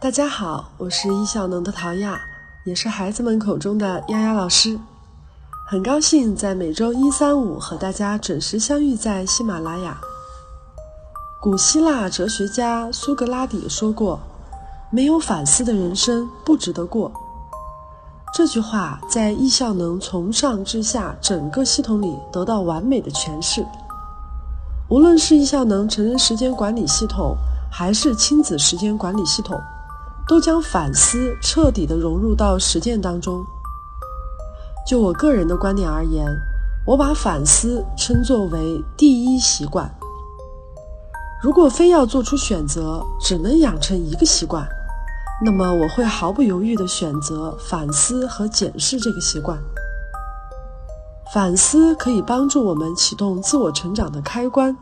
大家好，我是易效能的陶亚，也是孩子们口中的丫丫老师。很高兴在每周一、三、五和大家准时相遇在喜马拉雅。古希腊哲学家苏格拉底说过：“没有反思的人生不值得过。”这句话在易效能从上至下整个系统里得到完美的诠释。无论是易效能成人时间管理系统，还是亲子时间管理系统，都将反思彻底的融入到实践当中。就我个人的观点而言，我把反思称作为第一习惯。如果非要做出选择，只能养成一个习惯，那么我会毫不犹豫地选择反思和检视这个习惯。反思可以帮助我们启动自我成长的开关。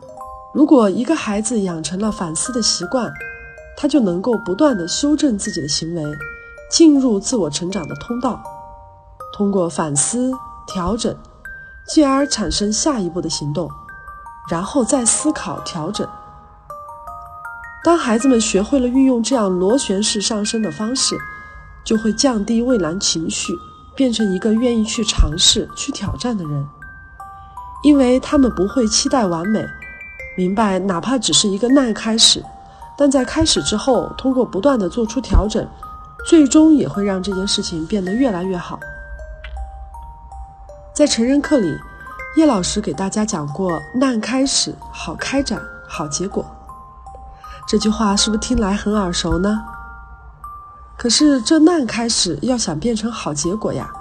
如果一个孩子养成了反思的习惯，他就能够不断地修正自己的行为，进入自我成长的通道。通过反思、调整，继而产生下一步的行动，然后再思考调整。当孩子们学会了运用这样螺旋式上升的方式，就会降低畏难情绪，变成一个愿意去尝试、去挑战的人。因为他们不会期待完美，明白哪怕只是一个难开始，但在开始之后，通过不断的做出调整，最终也会让这件事情变得越来越好。在成人课里，叶老师给大家讲过“难开始，好开展，好结果”。这句话是不是听来很耳熟呢？可是这难开始要想变成好结果呀，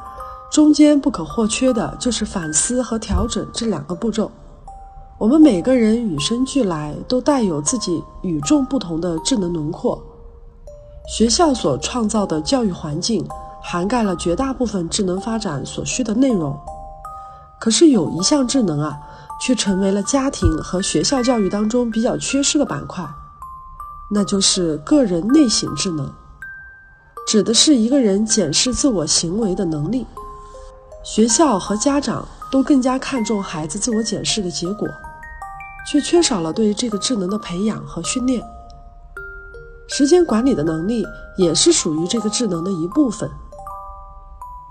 中间不可或缺的就是反思和调整这两个步骤。我们每个人与生俱来都带有自己与众不同的智能轮廓，学校所创造的教育环境涵盖了绝大部分智能发展所需的内容。可是有一项智能啊，却成为了家庭和学校教育当中比较缺失的板块。那就是个人内省智能，指的是一个人检视自我行为的能力。学校和家长都更加看重孩子自我检视的结果，却缺少了对这个智能的培养和训练。时间管理的能力也是属于这个智能的一部分。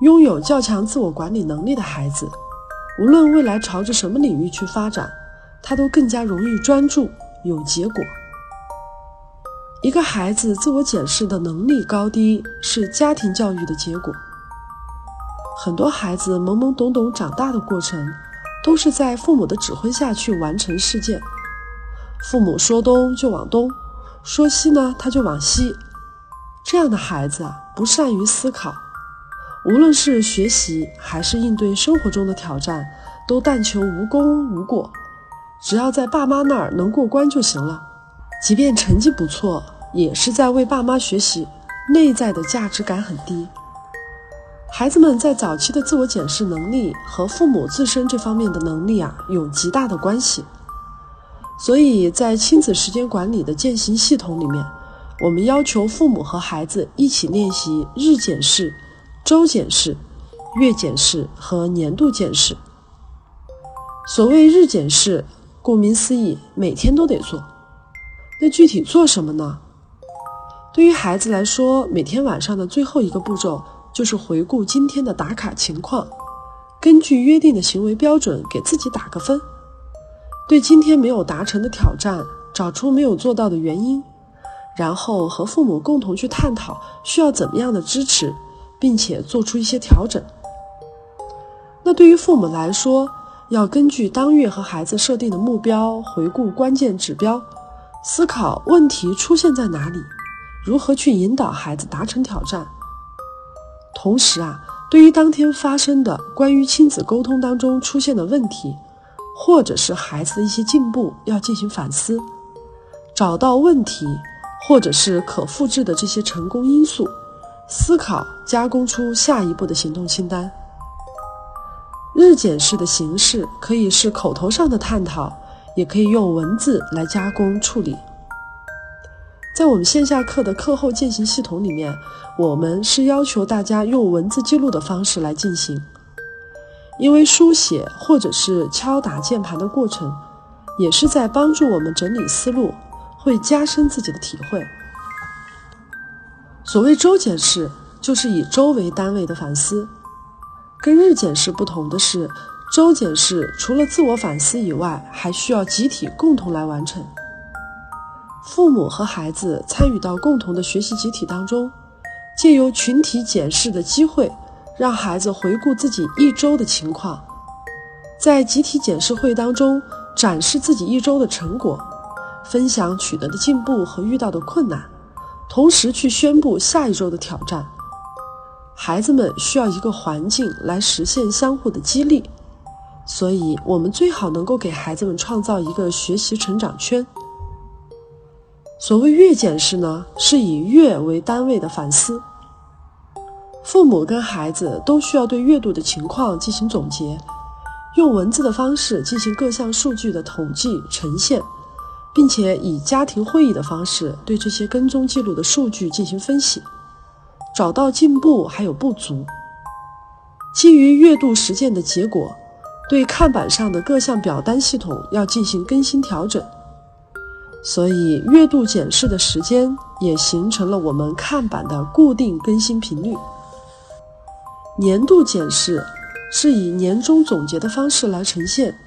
拥有较强自我管理能力的孩子，无论未来朝着什么领域去发展，他都更加容易专注，有结果。一个孩子自我检视的能力高低是家庭教育的结果。很多孩子懵懵懂懂长大的过程，都是在父母的指挥下去完成事件。父母说东就往东，说西呢他就往西。这样的孩子啊，不善于思考，无论是学习还是应对生活中的挑战，都但求无功无过，只要在爸妈那儿能过关就行了，即便成绩不错。也是在为爸妈学习，内在的价值感很低。孩子们在早期的自我检视能力和父母自身这方面的能力啊有极大的关系。所以在亲子时间管理的践行系统里面，我们要求父母和孩子一起练习日检视、周检视、月检视和年度检视。所谓日检视，顾名思义，每天都得做。那具体做什么呢？对于孩子来说，每天晚上的最后一个步骤就是回顾今天的打卡情况，根据约定的行为标准给自己打个分。对今天没有达成的挑战，找出没有做到的原因，然后和父母共同去探讨需要怎么样的支持，并且做出一些调整。那对于父母来说，要根据当月和孩子设定的目标，回顾关键指标，思考问题出现在哪里。如何去引导孩子达成挑战？同时啊，对于当天发生的关于亲子沟通当中出现的问题，或者是孩子的一些进步，要进行反思，找到问题或者是可复制的这些成功因素，思考加工出下一步的行动清单。日检式的形式可以是口头上的探讨，也可以用文字来加工处理。在我们线下课的课后践行系统里面，我们是要求大家用文字记录的方式来进行，因为书写或者是敲打键盘的过程，也是在帮助我们整理思路，会加深自己的体会。所谓周检式，就是以周为单位的反思。跟日检式不同的是，周检式除了自我反思以外，还需要集体共同来完成。父母和孩子参与到共同的学习集体当中，借由群体检视的机会，让孩子回顾自己一周的情况，在集体检视会当中展示自己一周的成果，分享取得的进步和遇到的困难，同时去宣布下一周的挑战。孩子们需要一个环境来实现相互的激励，所以我们最好能够给孩子们创造一个学习成长圈。所谓月检视呢，是以月为单位的反思。父母跟孩子都需要对月度的情况进行总结，用文字的方式进行各项数据的统计呈现，并且以家庭会议的方式对这些跟踪记录的数据进行分析，找到进步还有不足。基于月度实践的结果，对看板上的各项表单系统要进行更新调整。所以，月度检视的时间也形成了我们看板的固定更新频率。年度检视是以年终总结的方式来呈现。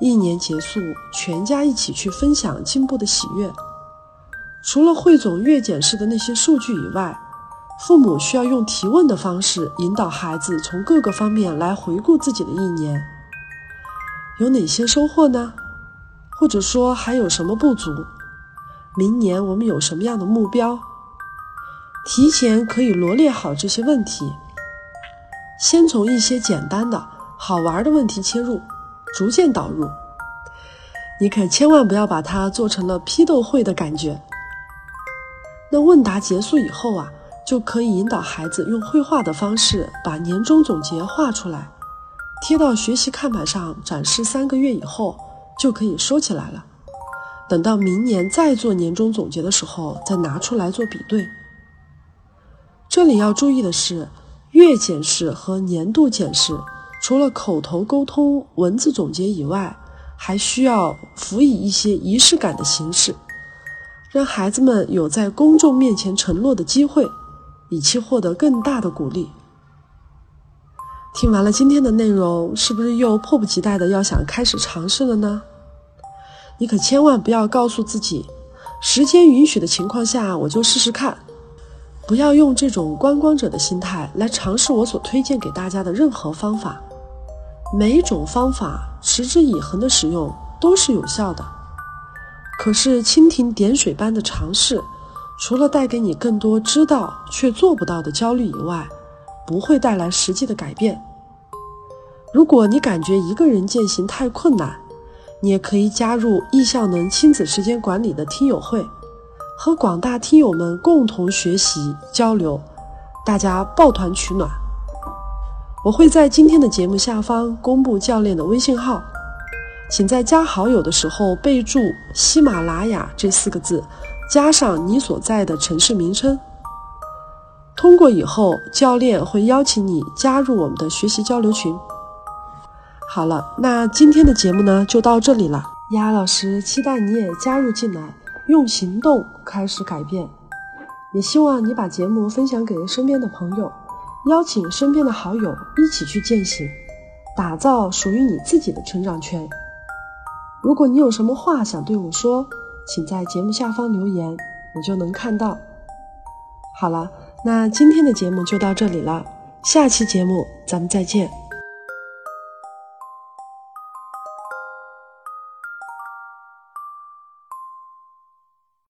一年结束，全家一起去分享进步的喜悦。除了汇总月检视的那些数据以外，父母需要用提问的方式引导孩子从各个方面来回顾自己的一年，有哪些收获呢？或者说还有什么不足？明年我们有什么样的目标？提前可以罗列好这些问题，先从一些简单的好玩的问题切入，逐渐导入。你可千万不要把它做成了批斗会的感觉。那问答结束以后啊，就可以引导孩子用绘画的方式把年终总结画出来，贴到学习看板上展示。三个月以后。就可以收起来了。等到明年再做年终总结的时候，再拿出来做比对。这里要注意的是，月检视和年度检视，除了口头沟通、文字总结以外，还需要辅以一些仪式感的形式，让孩子们有在公众面前承诺的机会，以期获得更大的鼓励。听完了今天的内容，是不是又迫不及待的要想开始尝试了呢？你可千万不要告诉自己，时间允许的情况下我就试试看，不要用这种观光者的心态来尝试我所推荐给大家的任何方法。每一种方法持之以恒的使用都是有效的，可是蜻蜓点水般的尝试，除了带给你更多知道却做不到的焦虑以外，不会带来实际的改变。如果你感觉一个人践行太困难，你也可以加入易效能亲子时间管理的听友会，和广大听友们共同学习交流，大家抱团取暖。我会在今天的节目下方公布教练的微信号，请在加好友的时候备注“喜马拉雅”这四个字，加上你所在的城市名称。通过以后，教练会邀请你加入我们的学习交流群。好了，那今天的节目呢就到这里了。丫老师期待你也加入进来，用行动开始改变。也希望你把节目分享给身边的朋友，邀请身边的好友一起去践行，打造属于你自己的成长圈。如果你有什么话想对我说，请在节目下方留言，我就能看到。好了，那今天的节目就到这里了，下期节目咱们再见。